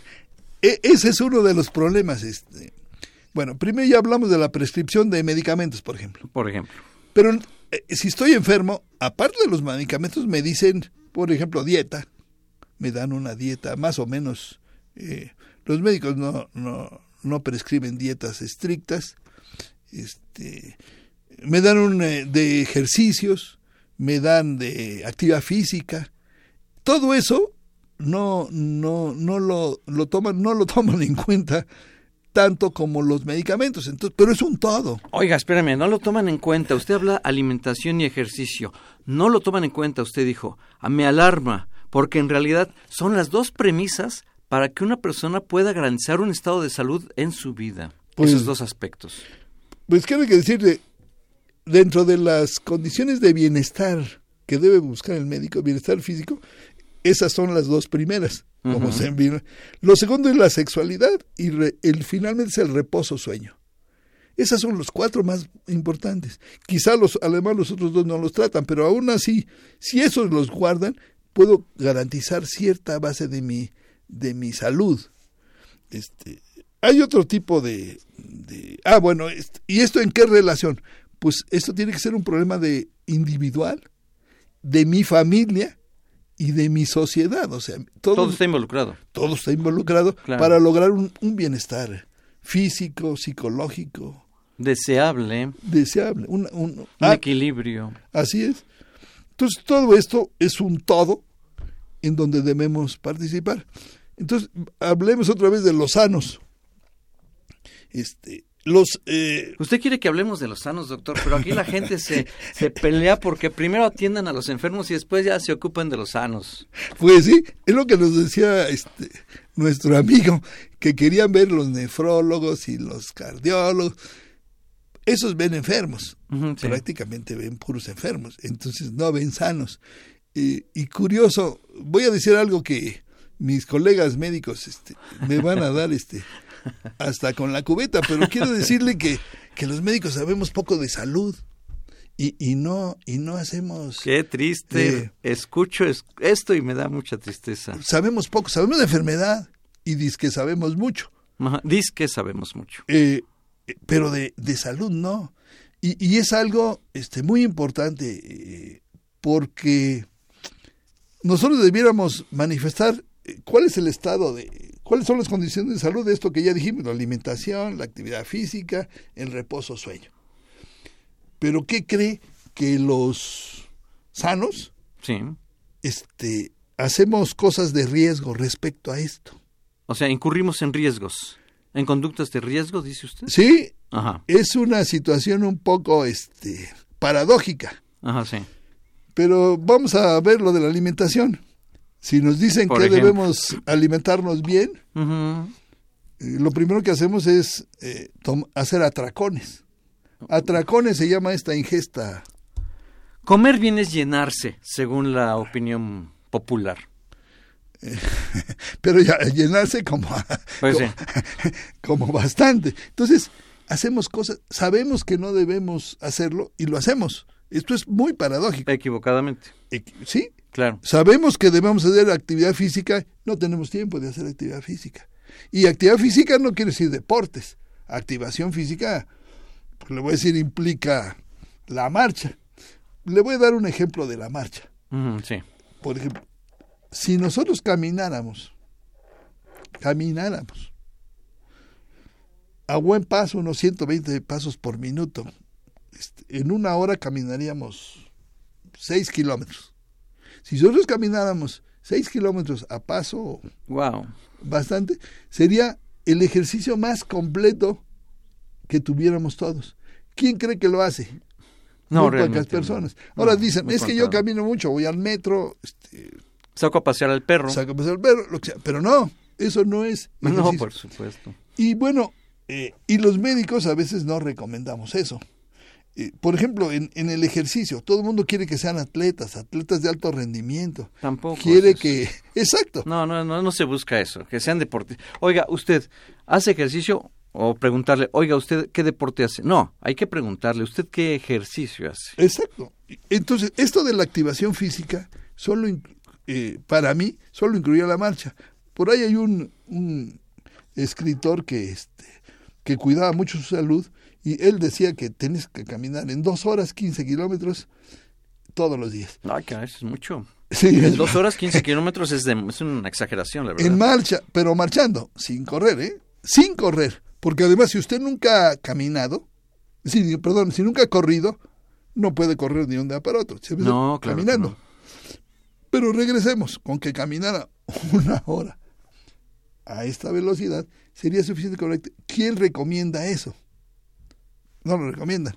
E- ese es uno de los problemas. Este. Bueno, primero ya hablamos de la prescripción de medicamentos, por ejemplo. Por ejemplo. Pero si estoy enfermo, aparte de los medicamentos, me dicen, por ejemplo, dieta. Me dan una dieta más o menos. eh, los médicos no, no, no prescriben dietas estrictas. Este, me dan un, eh, de ejercicios, me dan de actividad física. Todo eso no, no, no lo, lo toman, no lo toman en cuenta tanto como los medicamentos. Entonces, pero es un todo. Oiga, espérame, no lo toman en cuenta. Usted habla alimentación y ejercicio. No lo toman en cuenta, usted dijo. Ah, Me alarma, porque en realidad son las dos premisas para que una persona pueda garantizar un estado de salud en su vida. Pues- Esos dos aspectos. Pues hay que decirle, dentro de las condiciones de bienestar que debe buscar el médico, bienestar físico, esas son las dos primeras. Como se envía. Lo segundo es la sexualidad y re- el finalmente es el reposo sueño. Esas son los cuatro más importantes. Quizá los además los otros dos no los tratan, pero aún así, si esos los guardan, puedo garantizar cierta base de mi de mi salud. Este, hay otro tipo de, de- ah bueno, y esto en qué relación? Pues esto tiene que ser un problema de individual, de mi familia y de mi sociedad, o sea, todo, Todo está involucrado. todo está involucrado Claro. para lograr un, un bienestar físico, psicológico, Deseable, deseable. Un, un- un ah, equilibrio. así es. Entonces, todo esto es un todo en donde debemos participar. Entonces, hablemos otra vez de los sanos. Este, los, eh, Usted quiere que hablemos de los sanos, doctor, pero aquí la gente se, se pelea porque primero atiendan a los enfermos y después ya se ocupan de los sanos. pues sí, es lo que nos decía este, nuestro amigo, que querían ver los nefrólogos y los cardiólogos. Esos ven enfermos, sí. prácticamente ven puros enfermos, entonces no ven sanos. Y- y curioso, voy a decir algo que mis colegas médicos este, me van a dar este hasta con la cubeta, pero quiero decirle que, que los médicos sabemos poco de salud y, y no y no hacemos Qué triste. Eh. Escucho es- esto y me da mucha tristeza. sabemos poco, sabemos de enfermedad y dice que sabemos mucho, Ajá, Dice que sabemos mucho. eh, pero de, de salud no. Y, y es algo este, muy importante eh, porque nosotros debiéramos manifestar eh, cuál es el estado de, cuáles son las condiciones de salud de esto que ya dijimos, la alimentación, la actividad física, el reposo, sueño. Pero ¿qué cree que los sanos Sí. este, hacemos cosas de riesgo respecto a esto? O sea, incurrimos en riesgos. En conductas de riesgo, dice usted. Sí, Ajá. es una situación un poco este, paradójica. Ajá, sí. Pero vamos a ver lo de la alimentación. Si nos dicen Por que ejemplo. debemos alimentarnos bien, eh, lo primero que hacemos es eh, hacer atracones. Atracones se llama esta ingesta. Comer bien es llenarse, según la opinión popular. Pero ya llenarse como, Pues como, como bastante. Entonces, hacemos cosas, sabemos que no debemos hacerlo y lo hacemos. Esto es muy paradójico. Equivocadamente. Equi- Sí, Claro. Sabemos que debemos hacer actividad física, no tenemos tiempo de hacer actividad física. Y actividad física no quiere decir deportes. Activación física, pues le voy a decir, implica la marcha. Le voy a dar un ejemplo de la marcha. Sí. Por ejemplo, si nosotros camináramos, camináramos a buen paso, unos 120 pasos por minuto, este, en una hora caminaríamos 6 kilómetros. Si nosotros camináramos 6 kilómetros a paso Wow. bastante, sería el ejercicio más completo que tuviéramos todos. ¿Quién cree que lo hace? No, Muy pocas realmente personas. Ahora No, dicen, es que yo camino mucho, voy al metro, este, Saco a pasear al perro. saco a pasear el perro, lo que sea. Pero no, eso no es No, por supuesto. Y bueno, eh, y los médicos a veces no recomendamos eso. Eh, por ejemplo, en, en el ejercicio, todo el mundo quiere que sean atletas, atletas de alto rendimiento. Tampoco. Quiere es que... Exacto. No, no, no, no se busca eso, que sean deportistas. Oiga, usted hace ejercicio o preguntarle, oiga, usted qué deporte hace. No, hay que preguntarle, usted qué ejercicio hace. Exacto. Entonces, esto de la activación física, solo eh, para mí, solo incluía la marcha. Por ahí hay un, un escritor que este, que cuidaba mucho su salud y él decía que tenés que caminar en dos horas 15 kilómetros todos los días. Ay, que es mucho. Sí, En es- dos horas, 15 kilómetros es, de, es una exageración, la verdad. en marcha, pero marchando, sin correr, ¿eh? Sin correr. Porque además, si usted nunca ha caminado, sí, perdón, si nunca ha corrido, no puede correr de un día para otro. No, claro Caminando. no. Pero regresemos, con que caminara una hora a esta velocidad sería suficiente correcto. ¿Quién recomienda eso? No lo recomiendan.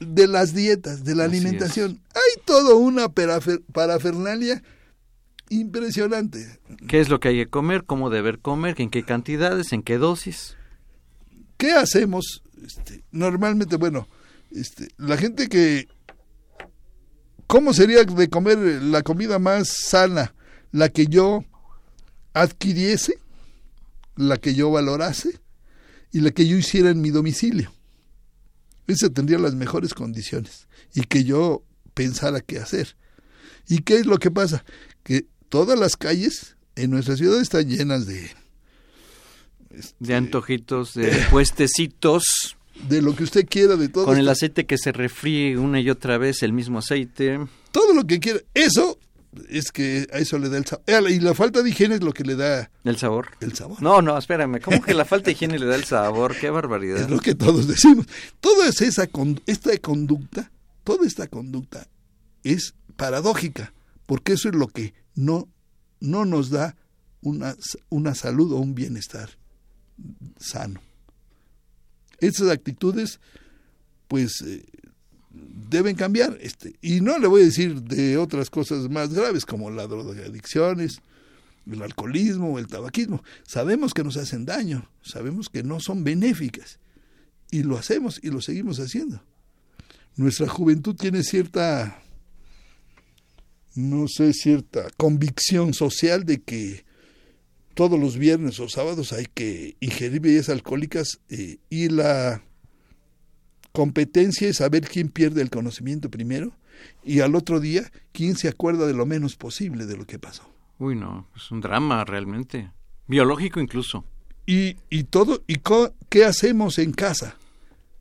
De las dietas, de la Así alimentación, hay toda una parafer- parafernalia impresionante. ¿Qué es lo que hay que comer? ¿Cómo deber comer? ¿En qué cantidades? ¿En qué dosis? ¿Qué hacemos? Este, normalmente, bueno, este, la gente que... ¿Cómo sería de comer la comida más sana? La que yo adquiriese, la que yo valorase y la que yo hiciera en mi domicilio. Esa tendría las mejores condiciones y que yo pensara qué hacer. ¿Y qué es lo que pasa? Que todas las calles en nuestra ciudad están llenas de, De antojitos, de puestecitos, de lo que usted quiera, de todo. con el aceite que se refríe una y otra vez, el mismo aceite. todo lo que quiera. Eso es que a eso le da el sabor. Y la falta de higiene es lo que le da ¿El sabor? el sabor. No, no, espérame. ¿Cómo que la falta de higiene le da el sabor? ¡Qué barbaridad! Es lo que todos decimos. Toda es esa con- esta conducta, toda esta conducta es paradójica, porque eso es lo que no, no nos da una, una salud o un bienestar sano. Esas actitudes, pues, eh, deben cambiar. Este, y no le voy a decir de otras cosas más graves como las drogadicciones, el alcoholismo, el tabaquismo. Sabemos que nos hacen daño, sabemos que no son benéficas y lo hacemos y lo seguimos haciendo. Nuestra juventud tiene cierta, no sé, cierta convicción social de que todos los viernes o sábados hay que ingerir bebidas alcohólicas eh, y la competencia es saber quién pierde el conocimiento primero y al otro día quién se acuerda de lo menos posible de lo que pasó. Uy, no, es un drama realmente. Biológico incluso. Y, y todo, ¿y co- qué hacemos en casa?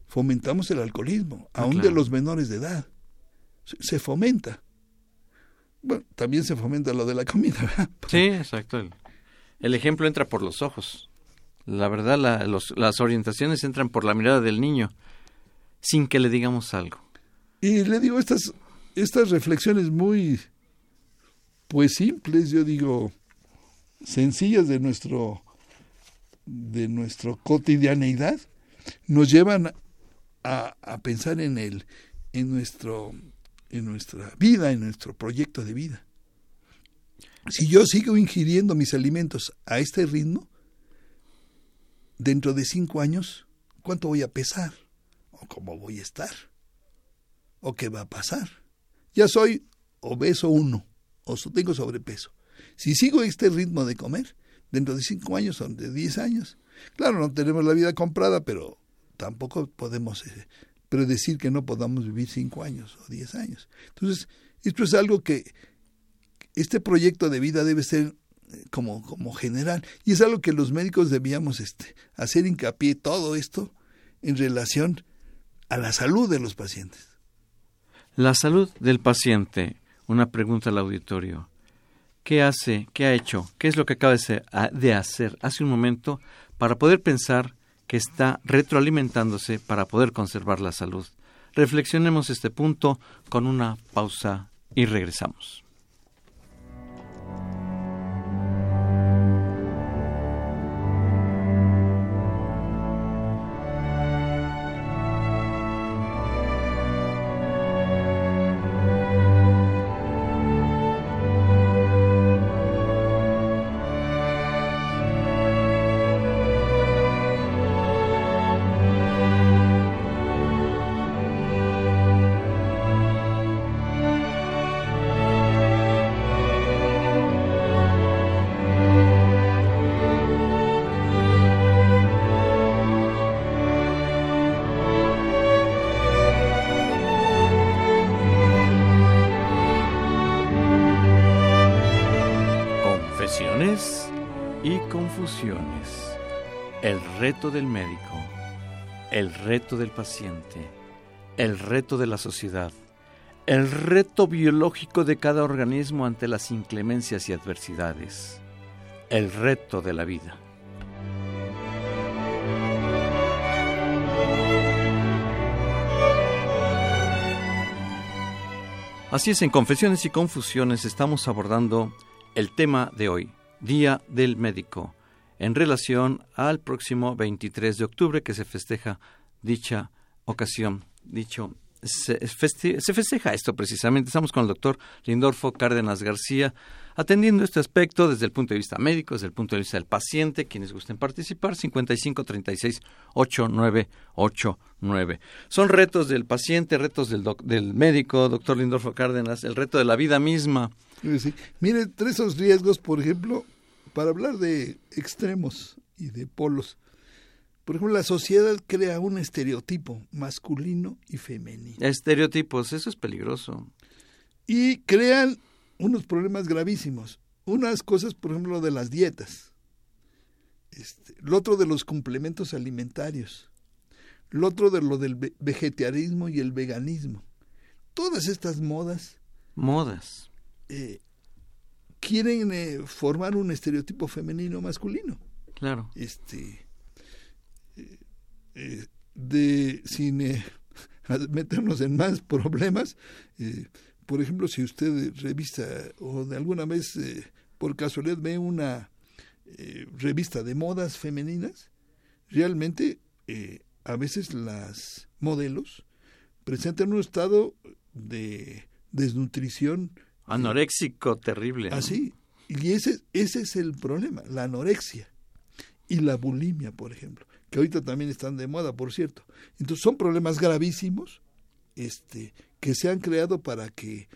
Fomentamos el alcoholismo, Ah, aún de los menores de edad. Se, se fomenta. Bueno, también se fomenta lo de la comida, ¿verdad? Sí, exacto. El, ejemplo entra por los ojos. La verdad, la- los- las orientaciones entran por la mirada del niño, sin que le digamos algo. Y le digo estas, estas reflexiones muy, pues simples, yo digo, sencillas de nuestro, de nuestro cotidianeidad, nos llevan a, a pensar en el, en nuestro, en nuestra vida, en nuestro proyecto de vida. Si yo sigo ingiriendo mis alimentos a este ritmo, dentro de cinco años, ¿cuánto voy a pesar? ¿O cómo voy a estar? ¿O qué va a pasar? Ya soy obeso uno, o tengo sobrepeso. Si sigo este ritmo de comer, dentro de cinco años o de diez años, claro, no tenemos la vida comprada, pero tampoco podemos eh, predecir que no podamos vivir cinco años o diez años. Entonces, esto es algo que este proyecto de vida debe ser eh, como, como general y es algo que los médicos debíamos este, hacer hincapié todo esto en relación a la salud de los pacientes. La salud del paciente. Una pregunta al auditorio. ¿Qué hace, qué ha hecho, qué es lo que acaba de hacer hace un momento para poder pensar que está retroalimentándose para poder conservar la salud? Reflexionemos este punto con una pausa y regresamos. El reto del médico, el reto del paciente, el reto de la sociedad, el reto biológico de cada organismo ante las inclemencias y adversidades, el reto de la vida. Así es, en Confesiones y Confusiones estamos abordando el tema de hoy, Día del Médico, en relación al próximo 23 de octubre que se festeja dicha ocasión, dicho se, festeja esto precisamente. Estamos con el doctor Lindorfo Cárdenas García, atendiendo este aspecto desde el punto de vista médico, desde el punto de vista del paciente. Quienes gusten participar, 55 36 8989. Son retos del paciente, retos del, del médico, doctor Lindorfo Cárdenas, el reto de la vida misma. Sí. Mire, tres riesgos, por ejemplo, para hablar de extremos y de polos por ejemplo, la sociedad crea un estereotipo masculino y femenino. Estereotipos, eso es peligroso. Y crean unos problemas gravísimos. Unas cosas, por ejemplo, de las dietas. Este, lo otro de los complementos alimentarios. Lo otro de lo del vegetarianismo y el veganismo. Todas estas modas. Modas. Eh, quieren eh, formar un estereotipo femenino masculino. Claro. Este eh, de sin meternos en más problemas. Eh, por ejemplo, si usted revista o de alguna vez eh, por casualidad ve una revista de modas femeninas, realmente a veces las modelos presentan un estado de desnutrición anoréxico terrible. Así, y ese, ese es el problema, la anorexia y la bulimia, por ejemplo que ahorita también están de moda, por cierto. Entonces son problemas gravísimos este, que se han creado para que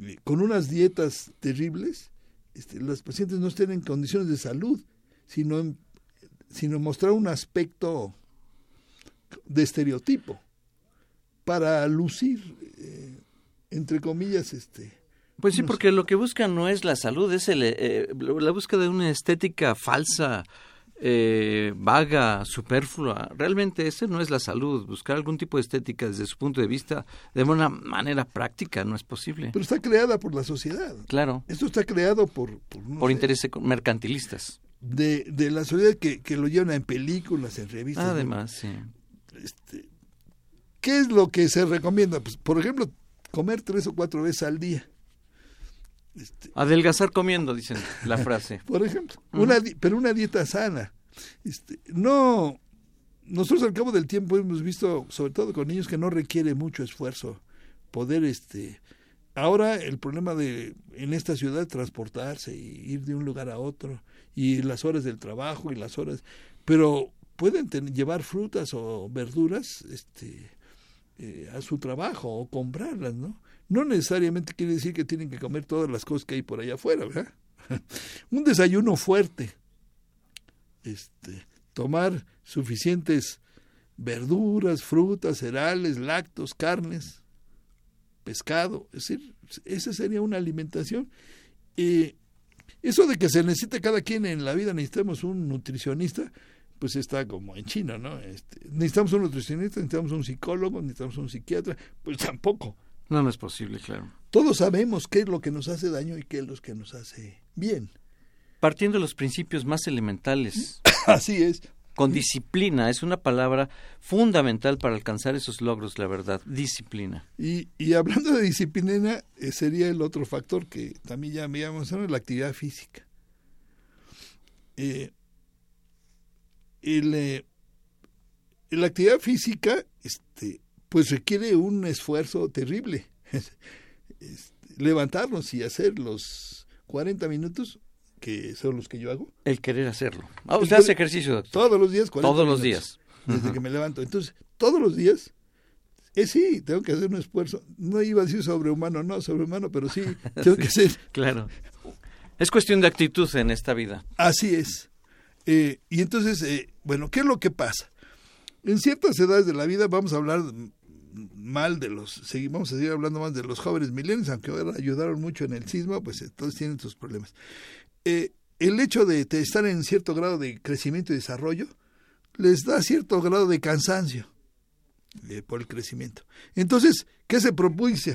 eh, con unas dietas terribles este, los pacientes no estén en condiciones de salud, sino, sino mostrar un aspecto de estereotipo para lucir, eh, entre comillas, este, pues sí, porque lo que buscan no es la salud, es el, eh, la búsqueda de una estética falsa, eh, vaga, superflua. Realmente ese no es la salud. Buscar algún tipo de estética desde su punto de vista de una manera práctica no es posible. Pero está creada por la sociedad. Claro. Esto está creado por... Por, intereses mercantilistas. De, de la sociedad que, que, lo llevan en películas, en revistas. Además, sí. Este, ¿Qué es lo que se recomienda? Pues, por ejemplo, comer tres o cuatro veces al día. Este, Adelgazar comiendo, dicen la frase. Por ejemplo, una, pero una dieta sana. Este, no, nosotros al cabo del tiempo hemos visto, sobre todo con niños, que no requiere mucho esfuerzo poder, este, ahora el problema de en esta ciudad transportarse y ir de un lugar a otro y las horas del trabajo y las horas, pero pueden llevar frutas o verduras, este, eh, a su trabajo o comprarlas, ¿no? No necesariamente quiere decir que tienen que comer todas las cosas que hay por allá afuera, ¿verdad? Un desayuno fuerte, este, tomar suficientes verduras, frutas, cereales, lácteos, carnes, pescado, es decir, esa sería una alimentación. y eso de que se necesita cada quien en la vida, necesitamos un nutricionista, pues está como en China, ¿no? Este, necesitamos un nutricionista, necesitamos un psicólogo, necesitamos un psiquiatra, pues tampoco. No, no es posible, claro. Todos sabemos qué es lo que nos hace daño y qué es lo que nos hace bien. Partiendo de los principios más elementales. Así es. Con disciplina, es una palabra fundamental para alcanzar esos logros, la verdad, disciplina. Y, y hablando de disciplina, eh, sería el otro factor que también ya me llamamos la actividad física. Eh, el, eh, la actividad física este, pues requiere un esfuerzo terrible. Levantarnos y hacer los 40 minutos, que son los que yo hago. El querer hacerlo. Ah, usted hace ejercicio, Todos los días, Todos los días. Desde que me levanto. Entonces, todos los días, eh, sí, tengo que hacer un esfuerzo. No iba a decir sobrehumano, no, sobrehumano, pero sí, tengo que hacer. claro. Es cuestión de actitud en esta vida. Así es. Eh, y entonces, eh, bueno, ¿qué es lo que pasa? En ciertas edades de la vida vamos a hablar mal de los, seguimos a seguir hablando más de los jóvenes milenios, aunque ahora ayudaron mucho en el sismo, pues eh, todos tienen sus problemas. Eh, el hecho de, estar en cierto grado de crecimiento y desarrollo, les da cierto grado de cansancio eh, por el crecimiento. Entonces, ¿qué se propuso?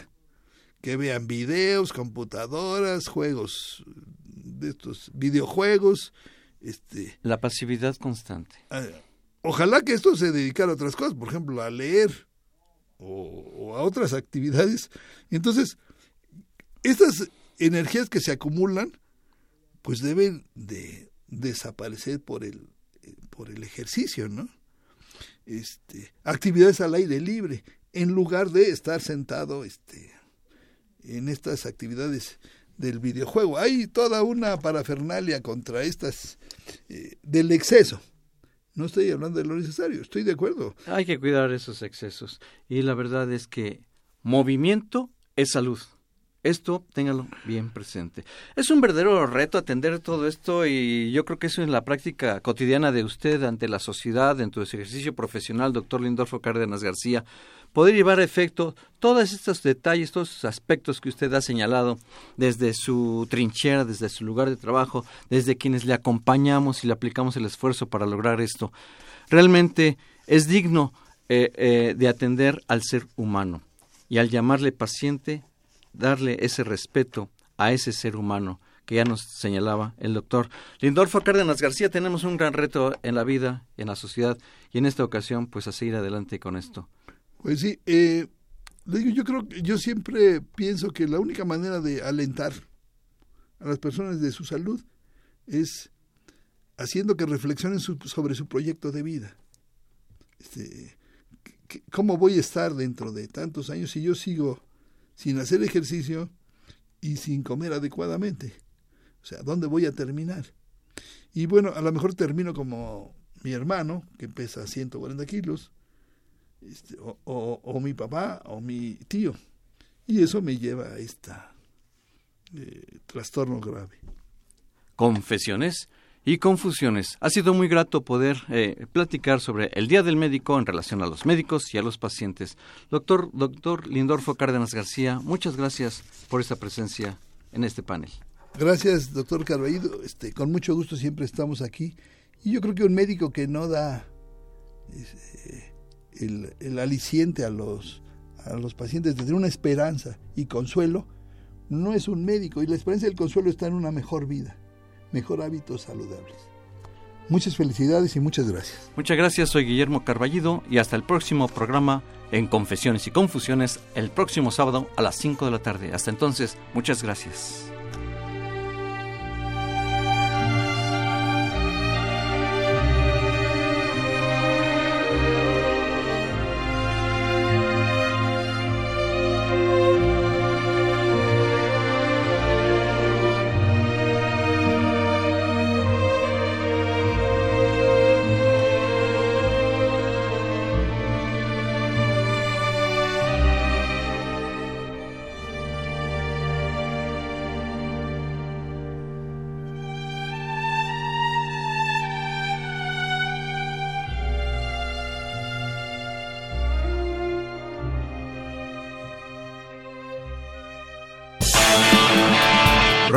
Que vean videos, computadoras, juegos de estos videojuegos, este la pasividad constante. eh, ojalá que esto se dedicara a otras cosas, por ejemplo, a leer o, a otras actividades. Entonces, estas energías que se acumulan, pues deben de desaparecer por el, por el ejercicio, ¿no? Este, actividades al aire libre, en lugar de estar sentado este, en estas actividades del videojuego. Hay toda una parafernalia contra estas eh, del exceso. No estoy hablando de lo necesario, estoy de acuerdo. Hay que cuidar esos excesos. Y la verdad es que movimiento es salud. Esto téngalo bien presente. Es un verdadero reto atender todo esto y yo creo que eso es la práctica cotidiana de usted ante la sociedad, de su ejercicio profesional, doctor Lindolfo Cárdenas García, poder llevar a efecto todos estos detalles, todos esos aspectos que usted ha señalado desde su trinchera, desde su lugar de trabajo, desde quienes le acompañamos y le aplicamos el esfuerzo para lograr esto. Realmente es digno eh, eh, de atender al ser humano y al llamarle paciente, darle ese respeto a ese ser humano que ya nos señalaba el doctor Lindolfo Cárdenas García. Tenemos un gran reto en la vida, en la sociedad y en esta ocasión pues a seguir adelante con esto. Pues sí, eh, yo creo que yo siempre pienso que la única manera de alentar a las personas de su salud es haciendo que reflexionen su- sobre su proyecto de vida. Este, ¿qué- ¿Cómo voy a estar dentro de tantos años si yo sigo sin hacer ejercicio y sin comer adecuadamente? O sea, ¿dónde voy a terminar? Y bueno, a lo mejor termino como mi hermano, que pesa 140 kilos, este, o, mi papá o mi tío. Y eso me lleva a esta eh, trastorno grave. confesiones y confusiones. Ha sido muy grato poder eh, platicar sobre el Día del Médico en relación a los médicos y a los pacientes. Doctor, doctor Lindorfo Cárdenas García, muchas gracias por esta presencia en este panel. Gracias, doctor Carballido. Este, con mucho gusto siempre estamos aquí. Y yo creo que un médico que no da eh, el, el aliciente a los, a los pacientes de tener una esperanza y consuelo, no es un médico. Y la esperanza y el consuelo está en una mejor vida, mejor hábitos saludables. Muchas felicidades y muchas gracias. Muchas gracias, soy Guillermo Carballido y hasta el próximo programa en Confesiones y Confusiones el próximo sábado a las 5 de la tarde. Hasta entonces, muchas gracias.